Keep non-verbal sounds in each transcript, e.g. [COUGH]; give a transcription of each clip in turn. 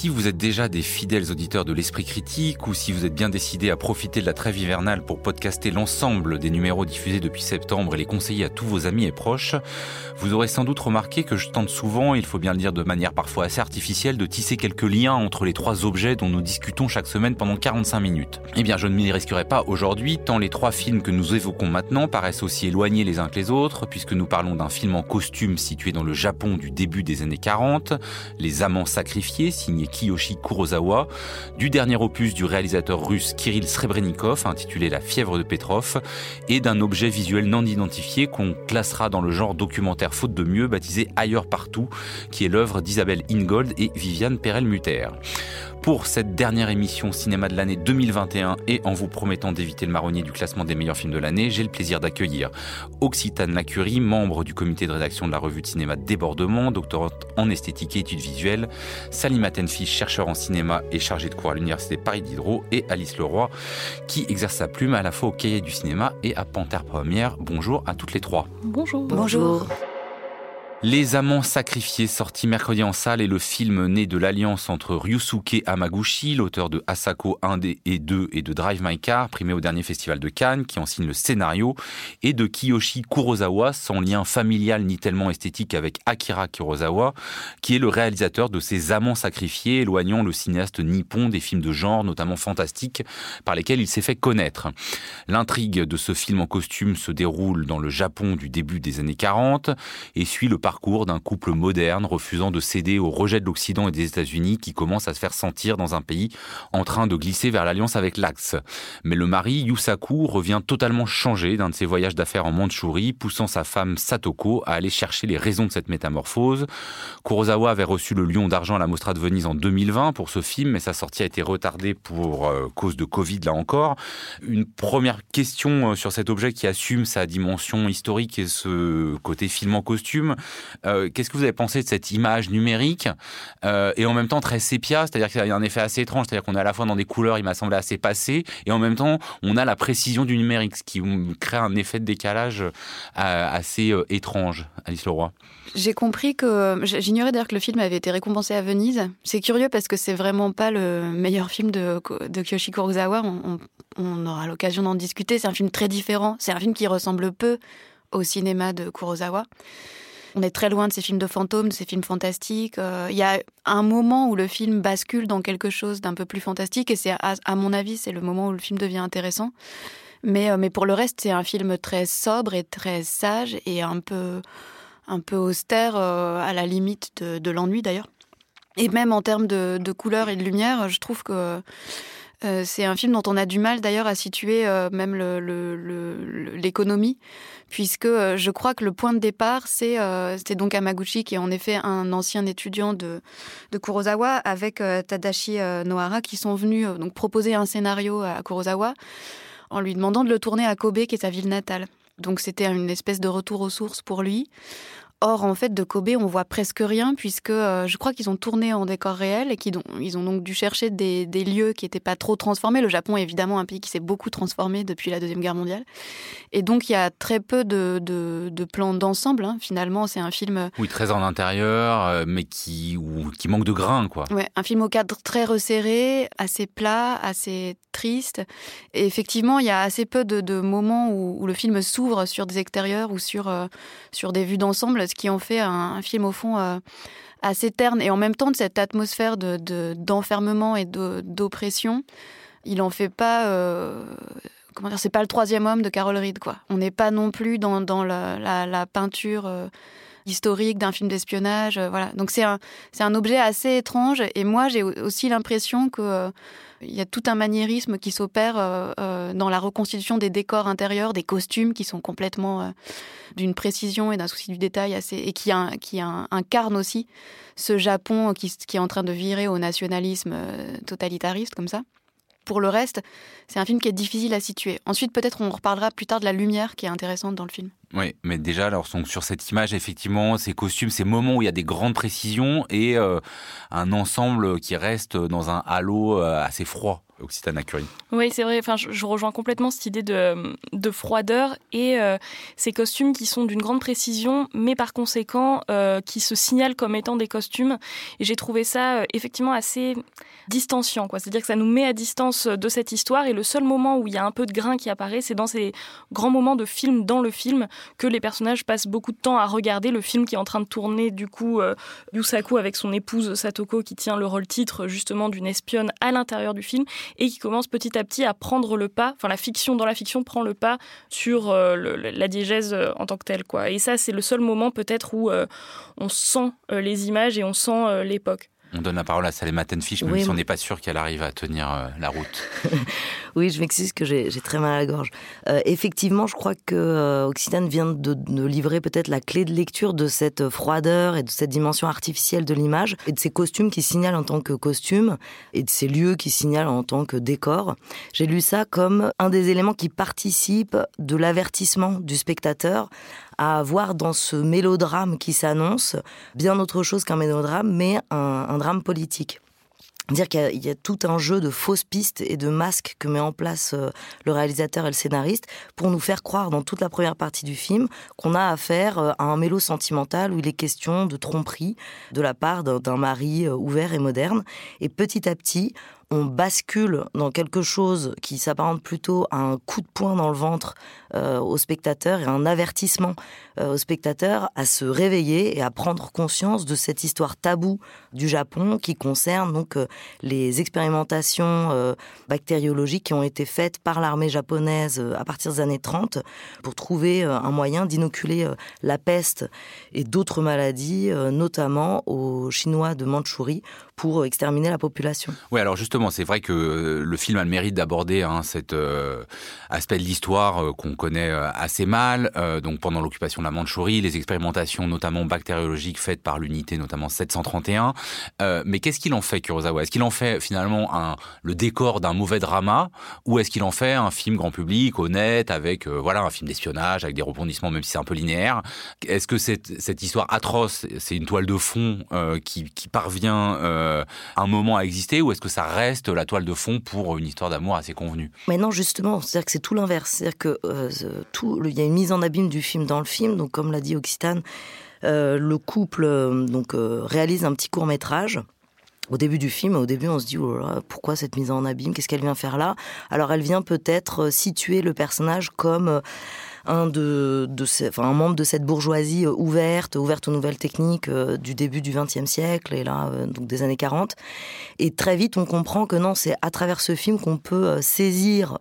Si vous êtes déjà des fidèles auditeurs de l'Esprit Critique ou si vous êtes bien décidé à profiter de la trêve hivernale pour podcaster l'ensemble des numéros diffusés depuis septembre et les conseiller à tous vos amis et proches, vous aurez sans doute remarqué que je tente souvent, il faut bien le dire de manière parfois assez artificielle, de tisser quelques liens entre les trois objets dont nous discutons chaque semaine pendant 45 minutes. Eh bien, je ne m'y risquerai pas aujourd'hui, tant les trois films que nous évoquons maintenant paraissent aussi éloignés les uns que les autres, puisque nous parlons d'un film en costume situé dans le Japon du début des années 40, Les Amants Sacrifiés, signé Kiyoshi Kurosawa, du dernier opus du réalisateur russe Kirill Srebrenikov, intitulé La fièvre de Petrov, et d'un objet visuel non identifié qu'on classera dans le genre documentaire faute de mieux, baptisé Ailleurs partout, qui est l'œuvre d'Isabelle Ingold et Viviane Perel-Mutter. Pour cette dernière émission cinéma de l'année 2021 et en vous promettant d'éviter le marronnier du classement des meilleurs films de l'année, j'ai le plaisir d'accueillir Occitane Lacurie, membre du comité de rédaction de la revue de cinéma Débordement, doctorante en esthétique et études visuelles, Salima Tenfi, chercheur en cinéma et chargé de cours à l'université Paris Diderot, et Alice Leroy, qui exerce sa plume à la fois au cahier du cinéma et à Panthère Première. Bonjour à toutes les trois. Bonjour. Bonjour. Les Amants Sacrifiés, sorti mercredi en salle, est le film né de l'alliance entre Ryusuke Hamaguchi, l'auteur de Asako 1 et 2 et de Drive My Car, primé au dernier festival de Cannes, qui en signe le scénario, et de Kiyoshi Kurosawa, sans lien familial ni tellement esthétique avec Akira Kurosawa, qui est le réalisateur de ces Amants Sacrifiés, éloignant le cinéaste nippon des films de genre, notamment fantastiques, par lesquels il s'est fait connaître. L'intrigue de ce film en costume se déroule dans le Japon du début des années 40 et suit le parcours d'un couple moderne refusant de céder au rejet de l'Occident et des États-Unis qui commence à se faire sentir dans un pays en train de glisser vers l'alliance avec l'Axe. Mais le mari, Yusaku, revient totalement changé d'un de ses voyages d'affaires en Mandchourie, poussant sa femme Satoko à aller chercher les raisons de cette métamorphose. Kurosawa avait reçu le Lion d'argent à la Mostra de Venise en 2020 pour ce film, mais sa sortie a été retardée pour euh, cause de Covid là encore. Une première question euh, sur cet objet qui assume sa dimension historique et ce côté film en costume. Euh, Qu'est-ce que vous avez pensé de cette image numérique euh, et en même temps très sépia, c'est-à-dire qu'il y a un effet assez étrange, c'est-à-dire qu'on est à la fois dans des couleurs, il m'a semblé assez passées, et en même temps on a la précision du numérique, ce qui crée un effet de décalage euh, assez étrange. Alice Leroy. J'ai compris que j'ignorais d'ailleurs que le film avait été récompensé à Venise. C'est curieux parce que c'est vraiment pas le meilleur film de, de Kiyoshi Kurosawa. On aura l'occasion d'en discuter. C'est un film très différent. C'est un film qui ressemble peu au cinéma de Kurosawa. On est très loin de ces films de fantômes, de ces films fantastiques. Euh, Il y a un moment où le film bascule dans quelque chose d'un peu plus fantastique, et c'est à, mon avis, c'est le moment où le film devient intéressant. Mais, euh, mais pour le reste, c'est un film très sobre et très sage et un peu, un peu austère, euh, à la limite de, l'ennui d'ailleurs. Et même en termes de, de couleur et de lumière, je trouve que euh, c'est un film dont on a du mal d'ailleurs à situer euh, même l'économie, puisque euh, je crois que le point de départ, c'est euh, c'est donc Hamaguchi, qui est en effet un ancien étudiant de, de Kurosawa, avec euh, Tadashi Nohara, qui sont venus donc proposer un scénario à Kurosawa en lui demandant de le tourner à Kobe, qui est sa ville natale. Donc c'était une espèce de retour aux sources pour lui. Or, en fait, de Kobe, on voit presque rien, puisque euh, je crois qu'ils ont tourné en décor réel et qu'ils ont, ils ont donc dû chercher des, des lieux qui n'étaient pas trop transformés. Le Japon est évidemment un pays qui s'est beaucoup transformé depuis la Deuxième Guerre mondiale. Et donc, il y a très peu de, de, de plans d'ensemble. hein. Finalement, c'est un film Oui, très en intérieur, euh, mais qui, ou, qui manque de grain, quoi. Ouais, un film au cadre très resserré, assez plat, assez triste. Et effectivement, il y a assez peu de, de moments où, où le film s'ouvre sur des extérieurs ou sur, euh, sur des vues d'ensemble, ce qui en fait un, film au fond euh, assez terne. Et en même temps, de cette atmosphère de- de- d'enfermement et d'oppression, il en fait pas. euh, comment dire, c'est pas le troisième homme de Carol Reed, quoi. On n'est pas non plus dans, la, peinture. euh, historique d'un film d'espionnage voilà donc c'est un objet assez étrange et moi j'ai au- aussi l'impression que il y a tout un maniérisme qui s'opère euh, euh, dans la reconstitution des décors intérieurs, des costumes qui sont complètement euh, d'une précision et d'un souci du détail assez et qui, in- qui in- incarne aussi ce Japon qui, qui est en train de virer au nationalisme totalitariste comme ça. Pour le reste, c'est un film qui est difficile à situer. Ensuite, peut-être on reparlera plus tard de la lumière qui est intéressante dans le film. Oui, mais déjà, alors, sur cette image, effectivement, ces costumes, ces moments où il y a des grandes précisions et un ensemble qui reste dans un halo assez froid. Occitana Curie. Oui, c'est vrai. Enfin, je, rejoins complètement cette idée de, de froideur et euh, ces costumes qui sont d'une grande précision, mais par conséquent euh, qui se signalent comme étant des costumes. Et j'ai trouvé ça euh, effectivement assez distanciant. C'est-à-dire que ça nous met à distance de cette histoire et le seul moment où il y a un peu de grain qui apparaît, c'est dans ces grands moments de film dans le film que les personnages passent beaucoup de temps à regarder le film qui est en train de tourner. Du coup, Yusaku avec son épouse Satoko qui tient le rôle titre justement d'une espionne à l'intérieur du film et qui commence petit à petit à prendre le pas, enfin la fiction dans la fiction prend le pas sur euh, la diégèse euh, en tant que telle. Quoi. Et ça, c'est le seul moment peut-être où euh, on sent les images et on sent l'époque. On donne la parole à Salema Tenfish, même si on n'est pas sûr qu'elle arrive à tenir euh, la route. [LAUGHS] oui, je m'excuse que j'ai très mal à la gorge. Euh, effectivement, je crois que euh, Occitane vient de, de livrer peut-être la clé de lecture de cette froideur et de cette dimension artificielle de l'image et de ces costumes qui signalent en tant que costumes et de ces lieux qui signalent en tant que décor. J'ai lu ça comme un des éléments qui participent de l'avertissement du spectateur à avoir dans ce mélodrame qui s'annonce bien autre chose qu'un mélodrame, mais un, drame politique dire qu'il y, a tout un jeu de fausses pistes et de masques que met en place euh, le réalisateur et le scénariste pour nous faire croire dans toute la première partie du film qu'on a affaire euh, à un mélo sentimental où il est question de tromperie de la part d'un mari euh, ouvert et moderne. Et petit à petit, on bascule dans quelque chose qui s'apparente plutôt à un coup de poing dans le ventre euh, au spectateur et un avertissement euh, au spectateur à se réveiller et à prendre conscience de cette histoire taboue du Japon qui concerne donc euh, les expérimentations bactériologiques qui ont été faites par l'armée japonaise à partir des années 30 pour trouver un moyen d'inoculer la peste et d'autres maladies, notamment aux Chinois de Mandchourie pour exterminer la population. Oui, alors justement, c'est vrai que le film a le mérite d'aborder hein, cet aspect de l'histoire qu'on connaît assez mal. donc pendant l'occupation de la Mandchourie, les expérimentations notamment bactériologiques faites par l'unité notamment 731. mais qu'est-ce qu'il en fait, Kurosawa? Est-ce qu'il en fait finalement un, le décor d'un mauvais drama? Ou est-ce qu'il en fait un film grand public, honnête, avec voilà un film d'espionnage, avec des rebondissements même si c'est un peu linéaire? Est-ce que cette, cette histoire atroce, c'est une toile de fond qui, qui, parvient euh, un moment à exister? Ou est-ce que ça reste la toile de fond pour une histoire d'amour assez convenue? Mais non, justement, c'est-à-dire que c'est tout l'inverse. C'est-à-dire que euh, tout, il y a une mise en abîme du film dans le film. Donc, comme l'a dit Occitane, euh, le couple donc réalise un petit court métrage au début du film, au début, on se dit oh pourquoi cette mise en abîme? Qu'est-ce qu'elle vient faire là? Alors, elle vient peut-être situer le personnage comme un, de, membre de cette bourgeoisie euh, ouverte, ouverte aux nouvelles techniques euh, du début du XXe siècle et là, euh, donc des années 40. Et très vite, on comprend que non, c'est à travers ce film qu'on peut saisir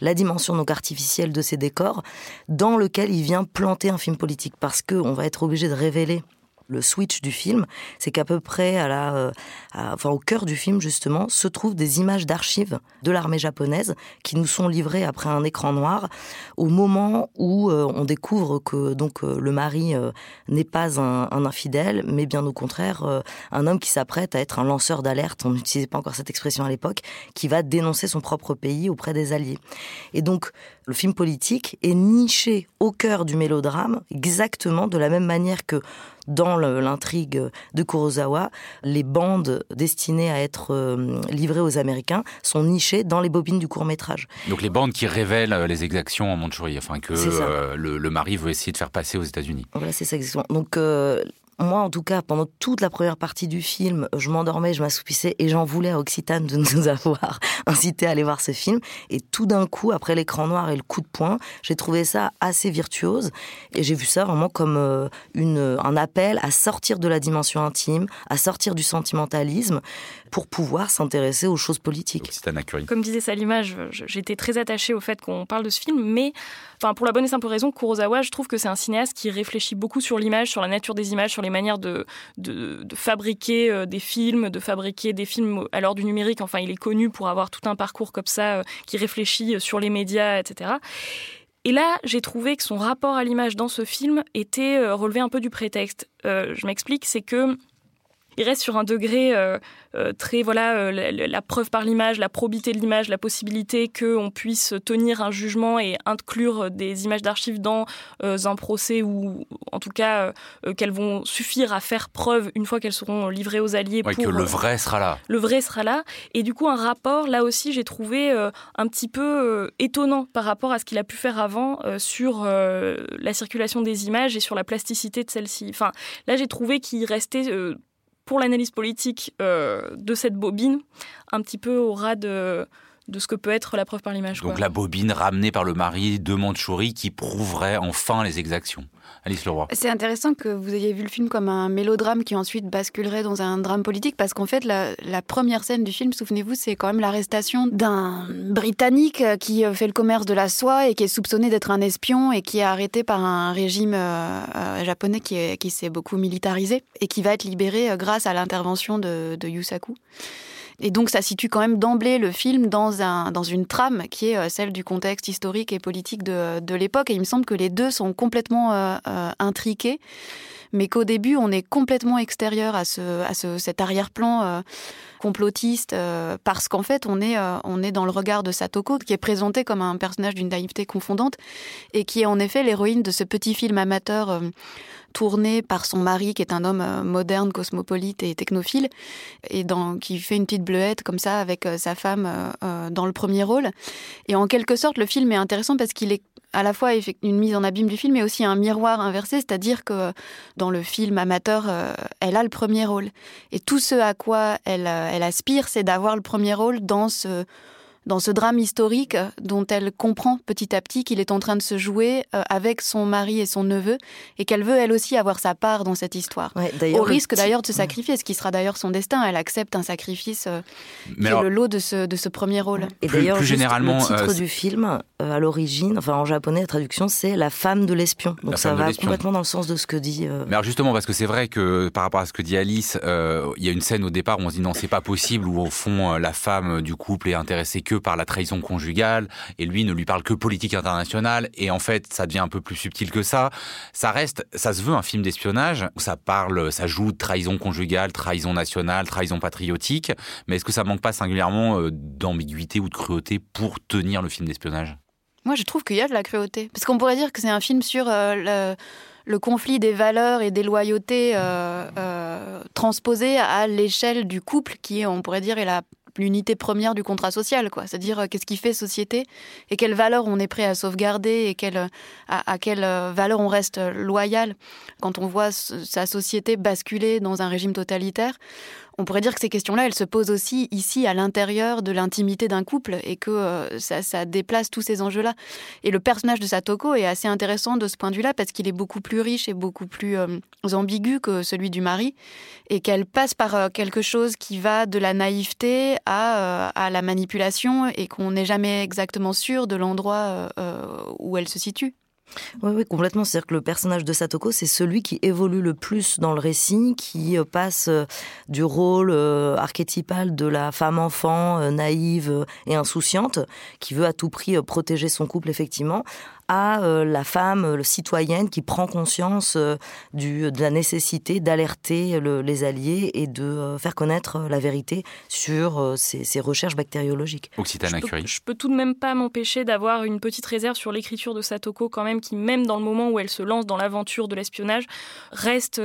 la dimension donc artificielle de ces décors, dans lequel il vient planter un film politique, parce qu'on va être obligé de révéler le switch du film, c'est qu'à peu près à la, euh, enfin au cœur du film justement, se trouvent des images d'archives de l'armée japonaise qui nous sont livrées après un écran noir au moment où euh, on découvre que donc euh, le mari n'est pas un, un, infidèle, mais bien au contraire un homme qui s'apprête à être un lanceur d'alerte. On n'utilisait pas encore cette expression à l'époque, qui va dénoncer son propre pays auprès des alliés. Et donc le film politique est niché au cœur du mélodrame, exactement de la même manière que dans l'intrigue de Kurosawa, les bandes destinées à être euh, livrées aux Américains sont nichées dans les bobines du court métrage. Donc les bandes qui révèlent euh, les exactions en Mandchourie, enfin que euh, le, mari veut essayer de faire passer aux États-Unis. Voilà, c'est ça exactement. Donc moi, en tout cas, pendant toute la première partie du film, je m'endormais, je m'assoupissais et j'en voulais à Occitane de [LAUGHS] nous avoir incité à aller voir ce film. Et tout d'un coup, après l'écran noir et le coup de poing, j'ai trouvé ça assez virtuose et j'ai vu ça vraiment comme euh, une, un appel à sortir de la dimension intime, à sortir du sentimentalisme pour pouvoir s'intéresser aux choses politiques. Comme disait Salima, j'étais très attachée au fait qu'on parle de ce film, mais enfin, pour la bonne et simple raison, Kurosawa, je trouve que c'est un cinéaste qui réfléchit beaucoup sur l'image, sur la nature des images, sur les manières de, de, fabriquer euh, des films, de fabriquer des films à l'heure du numérique. Enfin, il est connu pour avoir tout un parcours comme ça, euh, qui réfléchit sur les médias, etc. Et là, j'ai trouvé que son rapport à l'image dans ce film était euh, relevé un peu du prétexte. je m'explique, c'est que il reste sur un degré très voilà la, preuve par l'image, la probité de l'image, la possibilité qu'on puisse tenir un jugement et inclure des images d'archives dans un procès ou en tout cas qu'elles vont suffire à faire preuve une fois qu'elles seront livrées aux alliés. pour, que le vrai sera là. Le vrai sera là. Et du coup, un rapport, là aussi, j'ai trouvé un petit peu étonnant par rapport à ce qu'il a pu faire avant sur la circulation des images et sur la plasticité de celle-ci. Enfin, là, j'ai trouvé qu'il restait, euh, pour l'analyse politique euh, de cette bobine, un petit peu au ras de, de ce que peut être la preuve par l'image. Donc la bobine ramenée par le mari de Mandchouri qui prouverait enfin les exactions. Alice Leroy. C'est intéressant que vous ayez vu le film comme un mélodrame qui ensuite basculerait dans un drame politique parce qu'en fait la, première scène du film, souvenez-vous, c'est quand même l'arrestation d'un Britannique qui fait le commerce de la soie et qui est soupçonné d'être un espion et qui est arrêté par un régime euh, euh, japonais qui, qui s'est beaucoup militarisé et qui va être libéré euh, grâce à l'intervention de, de Yusaku. Et donc ça situe quand même d'emblée le film dans, un, dans une trame qui est euh, celle du contexte historique et politique de, de l'époque. Et il me semble que les deux sont complètement euh, euh, intriqués, mais qu'au début on est complètement extérieur à, ce, à ce, cet arrière-plan complotiste, parce qu'en fait on est, on est dans le regard de Satoko, qui est présenté comme un personnage d'une naïveté confondante, et qui est en effet l'héroïne de ce petit film amateur tourné par son mari, qui est un homme euh, moderne, cosmopolite et technophile, et qui fait une petite bleuette comme ça avec euh, sa femme euh, dans le premier rôle. Et en quelque sorte, le film est intéressant parce qu'il est à la fois une mise en abîme du film, mais aussi un miroir inversé, c'est-à-dire que dans le film amateur, elle a le premier rôle. Et tout ce à quoi elle, elle aspire, c'est d'avoir le premier rôle dans ce dans ce drame historique dont elle comprend petit à petit qu'il est en train de se jouer euh, avec son mari et son neveu et qu'elle veut elle aussi avoir sa part dans cette histoire. Au risque d'ailleurs de se sacrifier, ce qui sera d'ailleurs son destin. Elle accepte un sacrifice euh, qui est le lot de ce, de ce premier rôle. Et d'ailleurs, généralement, le titre euh, du film, à l'origine, enfin en japonais, la traduction, c'est La femme de l'espion. Donc ça va complètement dans le sens de ce que dit... Mais alors justement, parce que c'est vrai que par rapport à ce que dit Alice, il y a une scène au départ où on se dit non, c'est pas possible, où au fond, la femme du couple est intéressée que par la trahison conjugale, et lui ne lui parle que politique internationale, et en fait, ça devient un peu plus subtil que ça. Ça reste, ça se veut un film d'espionnage, où ça parle, ça joue de trahison conjugale, trahison nationale, trahison patriotique, mais est-ce que ça manque pas singulièrement euh, d'ambiguïté ou de cruauté pour tenir le film d'espionnage? Moi, je trouve qu'il y a de la cruauté. Parce qu'on pourrait dire que c'est un film sur euh, le conflit des valeurs et des loyautés euh, transposées à l'échelle du couple, qui, on pourrait dire, est la l'unité première du contrat social, quoi. C'est-à-dire euh, qu'est-ce qui fait société et quelles valeurs on est prêt à sauvegarder et quelle, à, à quelles euh, valeurs on reste loyal quand on voit sa société basculer dans un régime totalitaire on pourrait dire que ces questions-là, elles se posent aussi ici, à l'intérieur de l'intimité d'un couple, et que euh, ça, déplace tous ces enjeux-là. Et le personnage de Satoko est assez intéressant de ce point de vue-là, parce qu'il est beaucoup plus riche et beaucoup plus euh, ambigu que celui du mari, et qu'elle passe par euh, quelque chose qui va de la naïveté à, à la manipulation, et qu'on n'est jamais exactement sûr de l'endroit où elle se situe. Oui, oui, complètement. C'est-à-dire que le personnage de Satoko, c'est celui qui évolue le plus dans le récit, qui euh, passe euh, du rôle euh, archétypal de la femme enfant naïve et insouciante, qui veut à tout prix protéger son couple, effectivement, à euh, la femme le citoyenne qui prend conscience euh, du, de la nécessité d'alerter les alliés et de euh, faire connaître la vérité sur ces, recherches bactériologiques. Occitane je, peux, je peux tout de même pas m'empêcher d'avoir une petite réserve sur l'écriture de Satoko quand même, qui même dans le moment où elle se lance dans l'aventure de l'espionnage, reste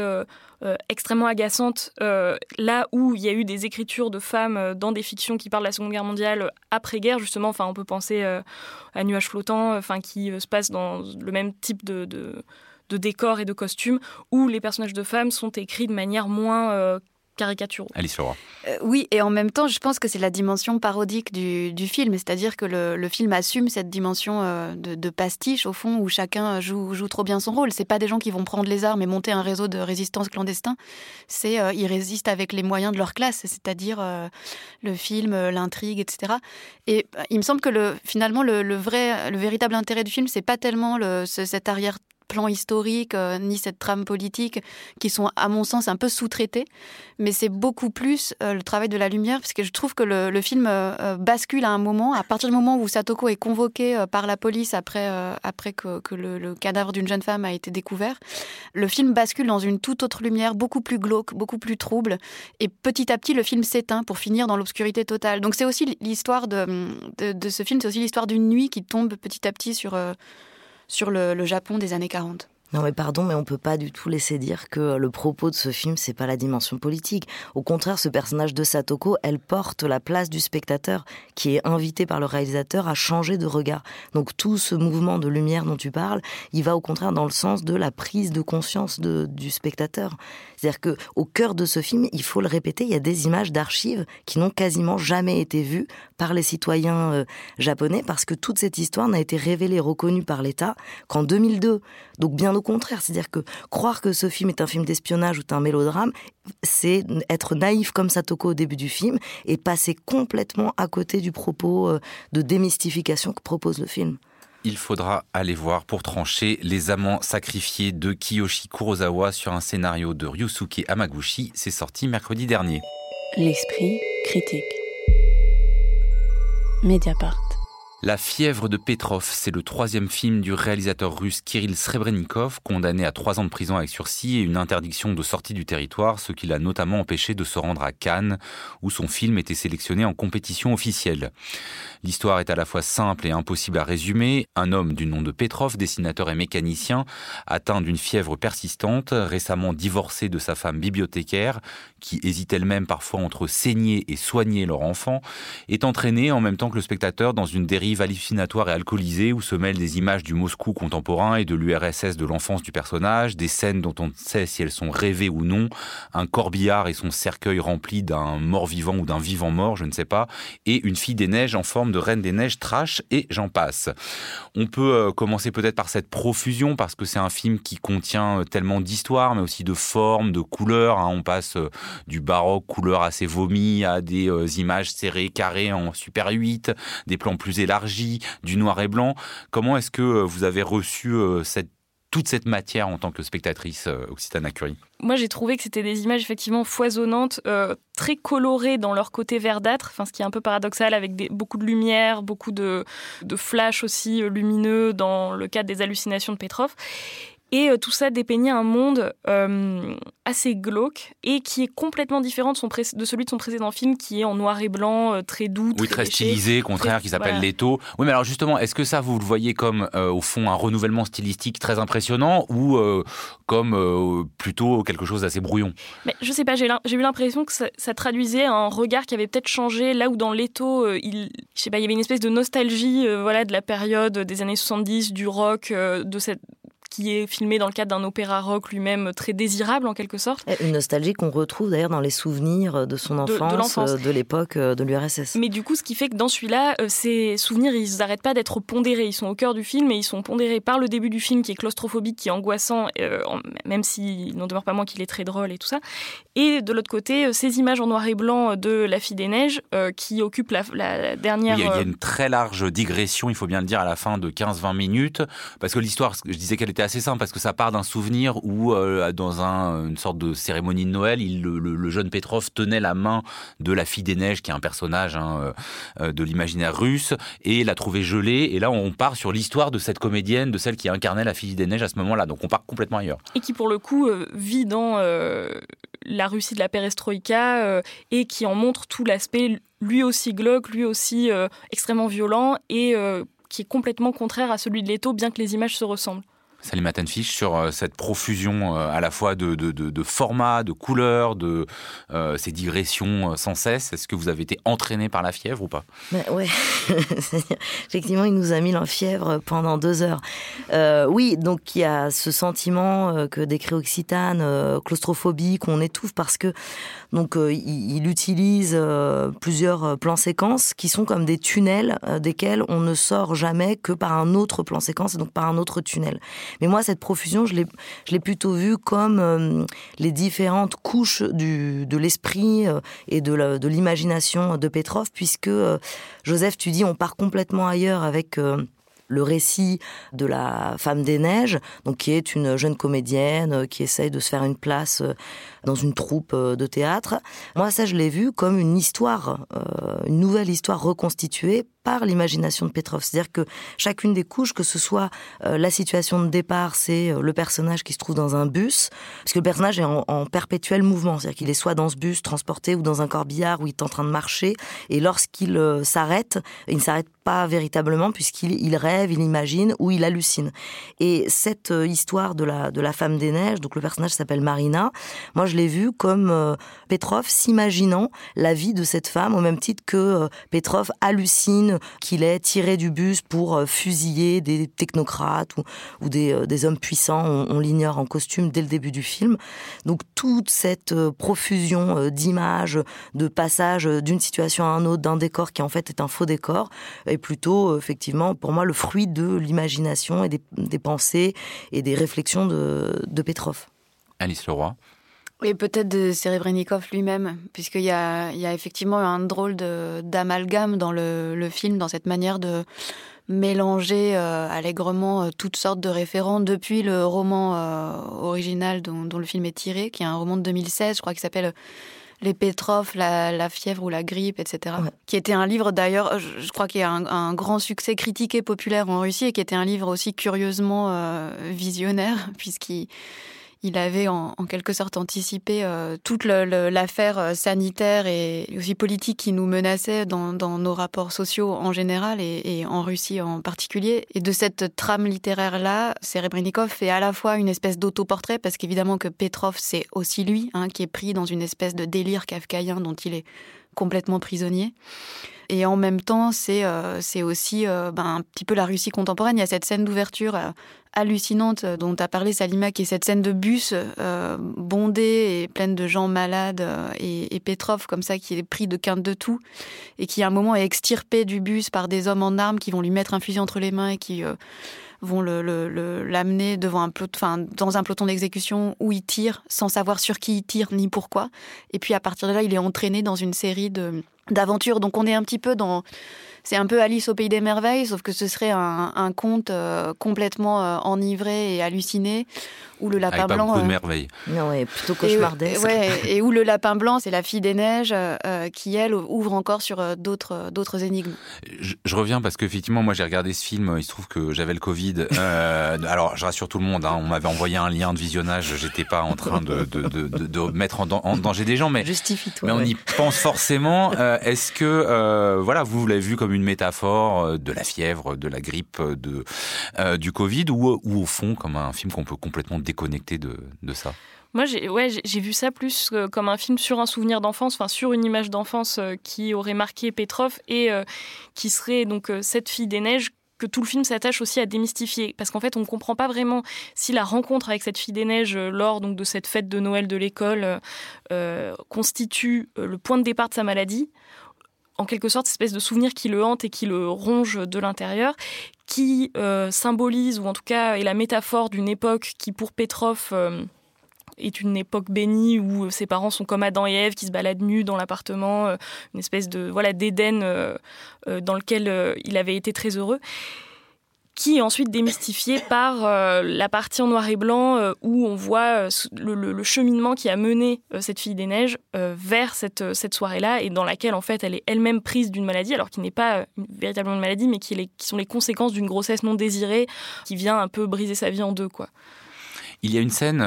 euh, extrêmement agaçante, euh, là où il y a eu des écritures de femmes euh, dans des fictions qui parlent de la Seconde Guerre mondiale après-guerre, justement, enfin, on peut penser à Nuages flottants, enfin, qui se passe dans le même type de, de, de décors et de costumes, où les personnages de femmes sont écrits de manière moins caricaturaux. Alice Leroy. Euh, oui, et en même temps, je pense que c'est la dimension parodique du, film, c'est-à-dire que le, film assume cette dimension euh, de, pastiche, au fond, où chacun joue, joue trop bien son rôle. C'est pas des gens qui vont prendre les armes et monter un réseau de résistance clandestin, c'est euh, ils résistent avec les moyens de leur classe, c'est-à-dire le film, l'intrigue, etc. Et il me semble que le, finalement, le, vrai, le véritable intérêt du film, c'est pas tellement le, cet arrière plan historique, ni cette trame politique, qui sont, à mon sens, un peu sous-traités. Mais c'est beaucoup plus le travail de la lumière, parce que je trouve que le, film bascule à un moment, à partir du moment où Satoko est convoqué par la police après, après que, le, cadavre d'une jeune femme a été découvert, le film bascule dans une toute autre lumière, beaucoup plus glauque, beaucoup plus trouble, et petit à petit, le film s'éteint pour finir dans l'obscurité totale. Donc c'est aussi l'histoire de, de, ce film, c'est aussi l'histoire d'une nuit qui tombe petit à petit sur, euh, sur le, Japon des années 40. Non mais pardon, mais on peut pas du tout laisser dire que le propos de ce film c'est pas la dimension politique. Au contraire, ce personnage de Satoko, elle porte la place du spectateur qui est invité par le réalisateur à changer de regard. Donc tout ce mouvement de lumière dont tu parles, il va au contraire dans le sens de la prise de conscience du spectateur. C'est-à-dire que au cœur de ce film, il faut le répéter, il y a des images d'archives qui n'ont quasiment jamais été vues par les citoyens euh, japonais parce que toute cette histoire n'a été révélée, reconnue par l'État qu'en 2002. Donc bien au contraire, c'est-à-dire que croire que ce film est un film d'espionnage ou un mélodrame, c'est être naïf comme Satoko au début du film et passer complètement à côté du propos euh, de démystification que propose le film il faudra aller voir pour trancher Les amants sacrifiés de Kiyoshi Kurosawa sur un scénario de Ryusuke Hamaguchi. C'est sorti mercredi dernier. L'esprit critique. Mediapart. La fièvre de Petrov, c'est le troisième film du réalisateur russe Kirill Srebrenikov, condamné à trois ans de prison avec sursis et une interdiction de sortie du territoire, ce qui l'a notamment empêché de se rendre à Cannes, où son film était sélectionné en compétition officielle. L'histoire est à la fois simple et impossible à résumer. Un homme du nom de Petrov, dessinateur et mécanicien, atteint d'une fièvre persistante, récemment divorcé de sa femme bibliothécaire, qui hésite elle-même parfois entre saigner et soigner leur enfant, est entraîné en même temps que le spectateur dans une dérive hallucinatoire et alcoolisée où se mêlent des images du Moscou contemporain et de l'URSS de l'enfance du personnage, des scènes dont on ne sait si elles sont rêvées ou non, un corbillard et son cercueil rempli d'un mort-vivant ou d'un vivant-mort, je ne sais pas, et une fille des neiges en forme de reine des neiges trash et j'en passe. On peut euh, commencer peut-être par cette profusion parce que c'est un film qui contient euh, tellement d'histoires mais aussi de formes, de couleurs. Hein. On passe euh, du baroque, couleur assez vomies, à des images serrées, carrées en super 8, des plans plus élargis du noir et blanc. Comment est-ce que euh, vous avez reçu euh, cette toute cette matière en tant que spectatrice euh, Occitana Curie Moi, j'ai trouvé que c'était des images effectivement foisonnantes, très colorées dans leur côté verdâtre, enfin, ce qui est un peu paradoxal avec beaucoup de lumière, beaucoup de, de flash aussi lumineux dans le cadre des hallucinations de Petrov. Et euh, tout ça dépeignait un monde euh, assez glauque et qui est complètement différent de, son de, celui de son précédent film qui est en noir et blanc, euh, très doux. Oui, très, stylisé, contraire, qui s'appelle Leto. Oui, mais alors justement, est-ce que ça, vous le voyez comme, au fond, un renouvellement stylistique très impressionnant ou comme plutôt quelque chose d'assez brouillon? Mais Je sais pas, j'ai eu l'impression que ça, traduisait un regard qui avait peut-être changé là où dans Leto, il, je sais pas, il y avait une espèce de nostalgie voilà, de la période des années 70, du rock, de cette qui est filmé dans le cadre d'un opéra rock lui-même très désirable en quelque sorte. Une nostalgie qu'on retrouve d'ailleurs dans les souvenirs de son enfance, de, de l'époque euh, de l'URSS. Mais du coup, ce qui fait que dans celui-là, euh, ces souvenirs, ils n'arrêtent pas d'être pondérés. Ils sont au cœur du film et ils sont pondérés par le début du film qui est claustrophobique, qui est angoissant, euh, même s'il n'en demeure pas moins qu'il est très drôle et tout ça. Et de l'autre côté, ces images en noir et blanc de La Fille des Neiges qui occupent la, dernière... il, y a, une très large digression, il faut bien le dire, à la fin de 15-20 minutes, parce que l'histoire, je disais qu'elle était assez simple parce que ça part d'un souvenir où, euh, dans un, une sorte de cérémonie de Noël, le, jeune Petrov tenait la main de la fille des neiges, qui est un personnage hein, euh, euh, de l'imaginaire russe, et l'a trouvée gelée. Et là, on part sur l'histoire de cette comédienne, de celle qui incarnait la fille des neiges à ce moment-là. Donc, on part complètement ailleurs. Et qui, pour le coup, vit dans la Russie de la perestroïka et qui en montre tout l'aspect lui aussi glauque, lui aussi extrêmement violent et qui est complètement contraire à celui de Leto, bien que les images se ressemblent. Salut Tenfish, sur euh, cette profusion euh, à la fois de, de, formats, de couleurs, de euh, ces digressions sans cesse. Est-ce que vous avez été entraîné par la fièvre ou pas? Ben, Ouais, [LAUGHS] effectivement, il nous a mis la fièvre pendant deux heures. oui, donc il y a ce sentiment que décrit Occitane, claustrophobie, qu'on étouffe parce que donc il, utilise plusieurs plans séquences qui sont comme des tunnels desquels on ne sort jamais que par un autre plan séquence, donc par un autre tunnel. Mais moi, cette profusion, je l'ai plutôt vue comme euh, les différentes couches de l'esprit euh, et de l'imagination de, Petrov, puisque, euh, Joseph, tu dis, on part complètement ailleurs avec le récit de la femme des neiges, donc qui est une jeune comédienne qui essaye de se faire une place dans une troupe de théâtre. Moi, ça, je l'ai vu comme une histoire, une nouvelle histoire reconstituée par l'imagination de Petrov. C'est-à-dire que chacune des couches, que ce soit euh, la situation de départ, c'est euh, le personnage qui se trouve dans un bus, parce que le personnage est en, perpétuel mouvement, c'est-à-dire qu'il est soit dans ce bus transporté ou dans un corbillard où il est en train de marcher, et lorsqu'il euh, s'arrête, il ne s'arrête pas véritablement puisqu'il rêve, il imagine ou il hallucine. Et cette histoire de la, de la femme des neiges, donc le personnage s'appelle Marina, moi je l'ai vu comme Petrov s'imaginant la vie de cette femme au même titre que Petrov hallucine qu'il est tiré du bus pour euh, fusiller des technocrates ou, euh, des, hommes puissants, on, l'ignore en costume dès le début du film. Donc toute cette euh, profusion d'images, de passages d'une situation à un autre, d'un décor qui en fait est un faux décor, est plutôt effectivement pour moi le fruit de l'imagination et des, pensées et des réflexions de, de Petrov. Alice Leroy et peut-être de Serebrennikov lui-même, puisqu'il y a, il y a effectivement un drôle d'amalgame dans le, film, dans cette manière de mélanger euh, allègrement euh, toutes sortes de référents depuis le roman euh, original dont, le film est tiré, qui est un roman de 2016, je crois, qui s'appelle Les Petrov, la, fièvre ou la grippe, etc. Qui était un livre d'ailleurs, je, crois qu'il y a un, grand succès critique et populaire en Russie, et qui était un livre aussi curieusement visionnaire, [LAUGHS] puisqu'il il avait en, quelque sorte anticipé euh, toute l'affaire euh, sanitaire et aussi politique qui nous menaçait dans, nos rapports sociaux en général et, en Russie en particulier. Et de cette trame littéraire-là, Serebrennikov fait à la fois une espèce d'autoportrait, parce qu'évidemment que Petrov, c'est aussi lui, hein, qui est pris dans une espèce de délire kafkaïen dont il est complètement prisonnier. Et en même temps, c'est euh, aussi ben, un petit peu la Russie contemporaine. Il y a cette scène d'ouverture hallucinante dont as parlé, Salima, qui est cette scène de bus euh, bondée et pleine de gens malades euh, et, Petrov comme ça qui est pris de quinte de tout et qui à un moment est extirpé du bus par des hommes en armes qui vont lui mettre un fusil entre les mains et qui euh, vont l'amener le, enfin, dans un peloton d'exécution où il tire sans savoir sur qui il tire ni pourquoi. Et puis à partir de là, il est entraîné dans une série de d'aventures. Donc on est un petit peu dans c'est un peu Alice au pays des merveilles, sauf que ce serait un, conte euh, complètement euh, enivré et halluciné, où le lapin Avec blanc. Pas beaucoup de euh, merveilles. Non, ouais, plutôt cauchemardesque. Et, [LAUGHS] et où le lapin blanc, c'est la fille des neiges, qui elle ouvre encore sur d'autres d'autres énigmes. Je, reviens parce qu'effectivement, moi j'ai regardé ce film. Il se trouve que j'avais le Covid. [LAUGHS] alors, je rassure tout le monde. Hein, on m'avait envoyé un lien de visionnage. J'étais pas en train de, de, de, de mettre en, danger des gens, mais justifie-toi. Mais on y pense forcément. Est-ce que voilà, vous l'avez vu comme une métaphore euh, de la fièvre, de la grippe, euh, de, euh, du Covid, ou, au fond comme un film qu'on peut complètement déconnecter de, de ça? Moi, j'ai vu ça plus comme un film sur un souvenir d'enfance, enfin sur une image d'enfance qui aurait marqué Petrov et qui serait donc cette fille des neiges que tout le film s'attache aussi à démystifier. Parce qu'en fait, on ne comprend pas vraiment si la rencontre avec cette fille des neiges lors donc, de cette fête de Noël de l'école constitue le point de départ de sa maladie en quelque sorte cette espèce de souvenir qui le hante et qui le ronge de l'intérieur, qui euh, symbolise, ou en tout cas est la métaphore d'une époque qui pour Petrov euh, est une époque bénie où ses parents sont comme Adam et Ève qui se baladent nus dans l'appartement, euh, une espèce de voilà d'Éden dans lequel il avait été très heureux qui est ensuite démystifié [LAUGHS] par euh, la partie en noir et blanc euh, où on voit euh, le, cheminement qui a mené cette fille des neiges vers cette, cette soirée-là et dans laquelle en fait elle est elle-même prise d'une maladie, alors qui n'est pas véritablement une maladie, mais qui, est qui sont les conséquences d'une grossesse non désirée qui vient un peu briser sa vie en deux. quoi. Il y a une scène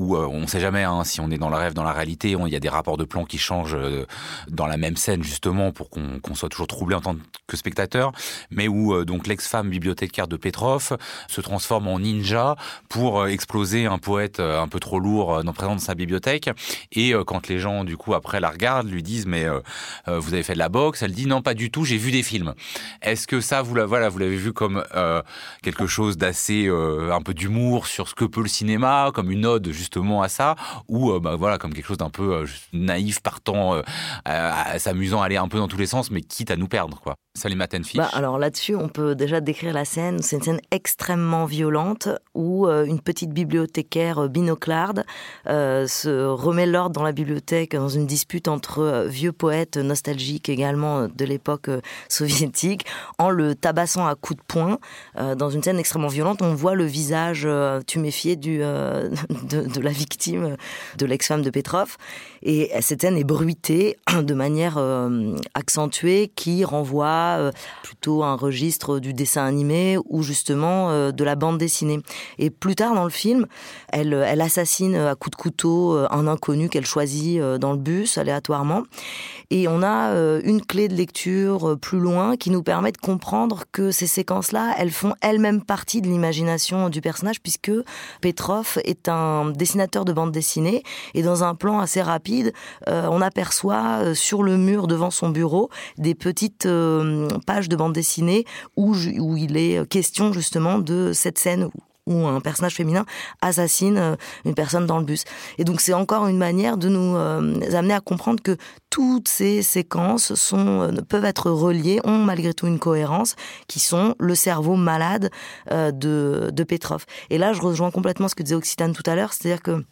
où euh, on ne sait jamais hein, si on est dans le rêve, dans la réalité. Il y a des rapports de plan qui changent euh, dans la même scène justement pour qu'on soit toujours troublé en tant que spectateur, mais où euh, donc l'ex-femme bibliothécaire de Petrov se transforme en ninja pour exploser un poète un peu trop lourd dans présent de sa bibliothèque. Et quand les gens du coup après la regardent, lui disent mais vous avez fait de la boxe, elle dit non pas du tout, j'ai vu des films. Est-ce que ça vous la, voilà vous l'avez vu comme quelque chose d'assez un peu d'humour sur ce que peut le cinéma, comme une ode justement à ça, ou euh, bah, voilà, comme quelque chose d'un peu euh, naïf, partant, euh, s'amusant à aller un peu dans tous les sens, mais quitte à nous perdre, quoi. Salima Tenfish bah, Alors là-dessus, on peut déjà décrire la scène. C'est une scène extrêmement violente où euh, une petite bibliothécaire euh, binoclarde euh, se remet l'ordre dans la bibliothèque dans une dispute entre vieux poètes nostalgiques également de l'époque soviétique en le tabassant à coups de poing. dans une scène extrêmement violente, on voit le visage tuméfié [LAUGHS] de, de, la victime, de l'ex-femme de Petrov. Et cette scène est bruitée [CLEARS THROAT] de manière accentuée qui renvoie euh, plutôt un registre du dessin animé ou justement euh, de la bande dessinée. Et plus tard dans le film, elle, elle assassine à coups de couteau euh, un inconnu qu'elle choisit dans le bus aléatoirement. Et on a une clé de lecture plus loin qui nous permet de comprendre que ces séquences-là, elles font elles-mêmes partie de l'imagination du personnage puisque Petrov est un dessinateur de bande dessinée et dans un plan assez rapide, on aperçoit sur le mur devant son bureau des petites page de bande dessinée où, où il est question justement de cette scène où un personnage féminin assassine euh, une personne dans le bus. Et donc c'est encore une manière de nous euh, amener à comprendre que toutes ces séquences euh, peuvent être reliées, ont malgré tout une cohérence, qui sont le cerveau malade de, de Petrov. Et là, je rejoins complètement ce que disait Occitane tout à l'heure, c'est-à-dire que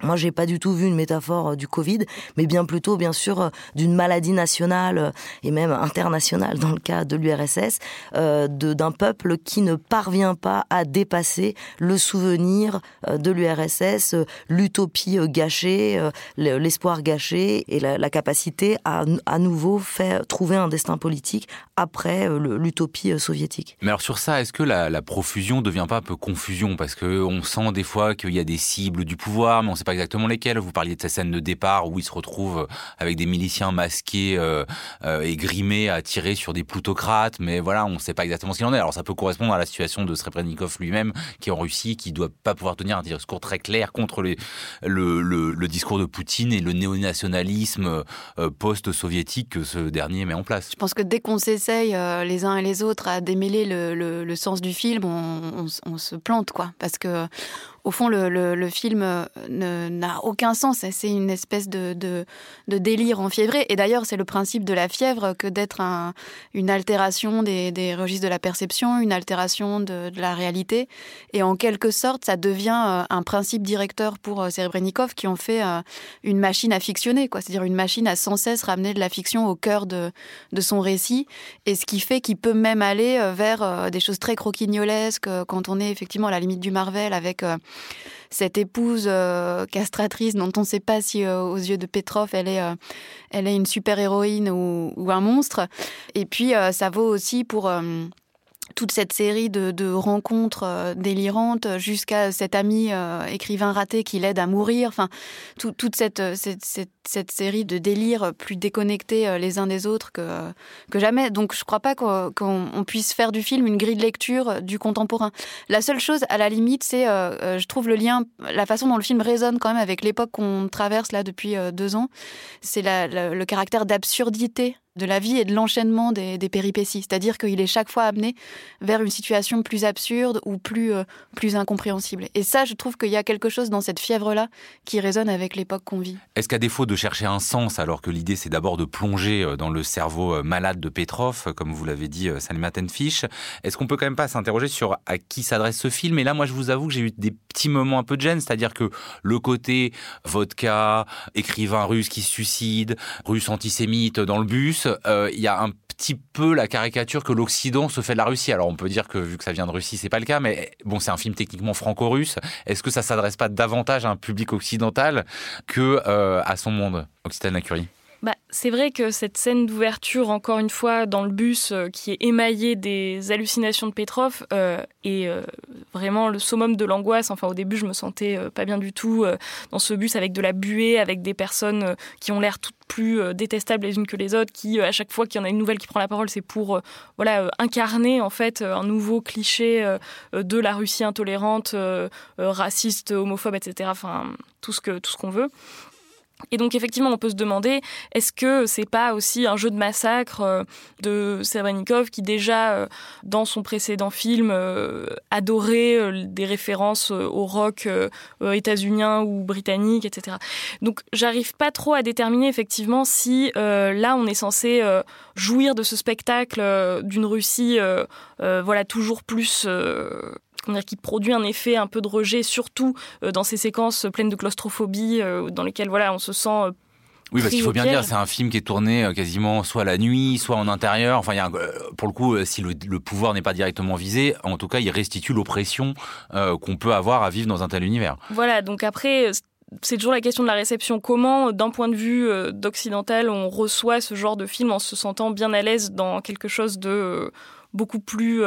moi, j'ai pas du tout vu une métaphore euh, du Covid, mais bien plutôt, bien sûr, euh, d'une maladie nationale euh, et même internationale dans le cas de l'URSS, d'un peuple qui ne parvient pas à dépasser le souvenir de l'URSS, l'utopie gâchée, l'espoir gâché et la, capacité à à nouveau faire trouver un destin politique après l'utopie soviétique. Mais alors sur ça, est-ce que la, la profusion devient pas un peu confusion? Parce que on sent des fois qu'il y a des cibles du pouvoir, mais on pas exactement lesquels. Vous parliez de sa scène de départ où il se retrouve avec des miliciens masqués euh, euh, et grimés à tirer sur des plutocrates, mais voilà, on ne sait pas exactement ce qu'il en est. Alors ça peut correspondre à la situation de Srebrenikov lui-même, qui est en Russie, qui doit pas pouvoir tenir un discours très clair contre les, le, discours de Poutine et le néonationalisme euh, post-soviétique que ce dernier met en place. Je pense que dès qu'on s'essaye les uns et les autres à démêler le, le, sens du film, on, on, se plante, quoi, parce que au fond, le, le, film euh, n'a aucun sens. C'est une espèce de, de, de, délire enfiévré. Et d'ailleurs, c'est le principe de la fièvre que d'être un, une altération des, des, registres de la perception, une altération de, de, la réalité. Et en quelque sorte, ça devient euh, un principe directeur pour Serebrennikov euh, qui en fait une machine à fictionner, quoi. C'est-à-dire une machine à sans cesse ramener de la fiction au cœur de, de son récit. Et ce qui fait qu'il peut même aller vers des choses très croquignolesques quand on est effectivement à la limite du Marvel avec cette épouse euh, castratrice dont on ne sait pas si euh, aux yeux de Petrov elle est, euh, elle est une super héroïne ou, ou, un monstre. Et puis ça vaut aussi pour toute cette série de, rencontres euh, délirantes jusqu'à cet ami euh, écrivain raté qui l'aide à mourir. Enfin, toute euh, cette, cette, série de délires plus déconnectés les uns des autres que, que jamais. Donc, je ne crois pas qu'on puisse faire du film une grille de lecture du contemporain. La seule chose, à la limite, c'est, je trouve, le lien, la façon dont le film résonne quand même avec l'époque qu'on traverse là depuis deux ans. C'est le caractère d'absurdité de la vie et de l'enchaînement des, péripéties. C'est-à-dire qu'il est chaque fois amené vers une situation plus absurde ou plus, euh, plus incompréhensible. Et ça, je trouve qu'il y a quelque chose dans cette fièvre-là qui résonne avec l'époque qu'on vit. Est-ce qu'à défaut de chercher un sens, alors que l'idée c'est d'abord de plonger euh, dans le cerveau euh, malade de Petrov, comme vous l'avez dit, Salima Tenfish, est-ce qu'on peut quand même pas s'interroger sur à qui s'adresse ce film? Et là, moi, je vous avoue que j'ai eu des petits moments un peu de gêne, c'est-à-dire que le côté vodka, écrivain russe qui se suicide, russe antisémite dans le bus, euh, il y a un petit peu la caricature que l'Occident se fait de la Russie. Alors on peut dire que vu que ça vient de Russie, c'est pas le cas, mais bon, c'est un film techniquement franco-russe. Est-ce que ça s'adresse pas davantage à un public occidental que euh, à son monde, Occitane Lacurie bah, c'est vrai que cette scène d'ouverture, encore une fois, dans le bus, euh, qui est émaillée des hallucinations de Petrov, euh, est euh, vraiment le summum de l'angoisse. Enfin, au début, je me sentais pas bien du tout dans ce bus avec de la buée, avec des personnes qui ont l'air toutes plus détestables les unes que les autres, qui, à chaque fois qu'il y en a une nouvelle qui prend la parole, c'est pour voilà, incarner en fait un nouveau cliché de la Russie intolérante, raciste, homophobe, etc. Enfin, tout ce que tout ce qu'on veut. Et donc effectivement, on peut se demander est-ce que c'est pas aussi un jeu de massacre euh, de Serebrennikov qui déjà euh, dans son précédent film euh, adorait des références au rock états-unien ou britannique, etc. Donc j'arrive pas trop à déterminer effectivement si là on est censé jouir de ce spectacle d'une Russie, voilà toujours plus qui produit un effet un peu de rejet, surtout euh, dans ces séquences pleines de claustrophobie, euh, dans lesquelles voilà, on se sent euh, oui, parce qu'il faut bien dire, c'est un film qui est tourné quasiment soit la nuit, soit en intérieur. Enfin, il y a pour le coup, si le, pouvoir n'est pas directement visé, en tout cas, il restitue l'oppression qu'on peut avoir à vivre dans un tel univers. Voilà, donc après, c'est toujours la question de la réception. Comment, d'un point de vue d'occidental, on reçoit ce genre de film en se sentant bien à l'aise dans quelque chose de beaucoup plus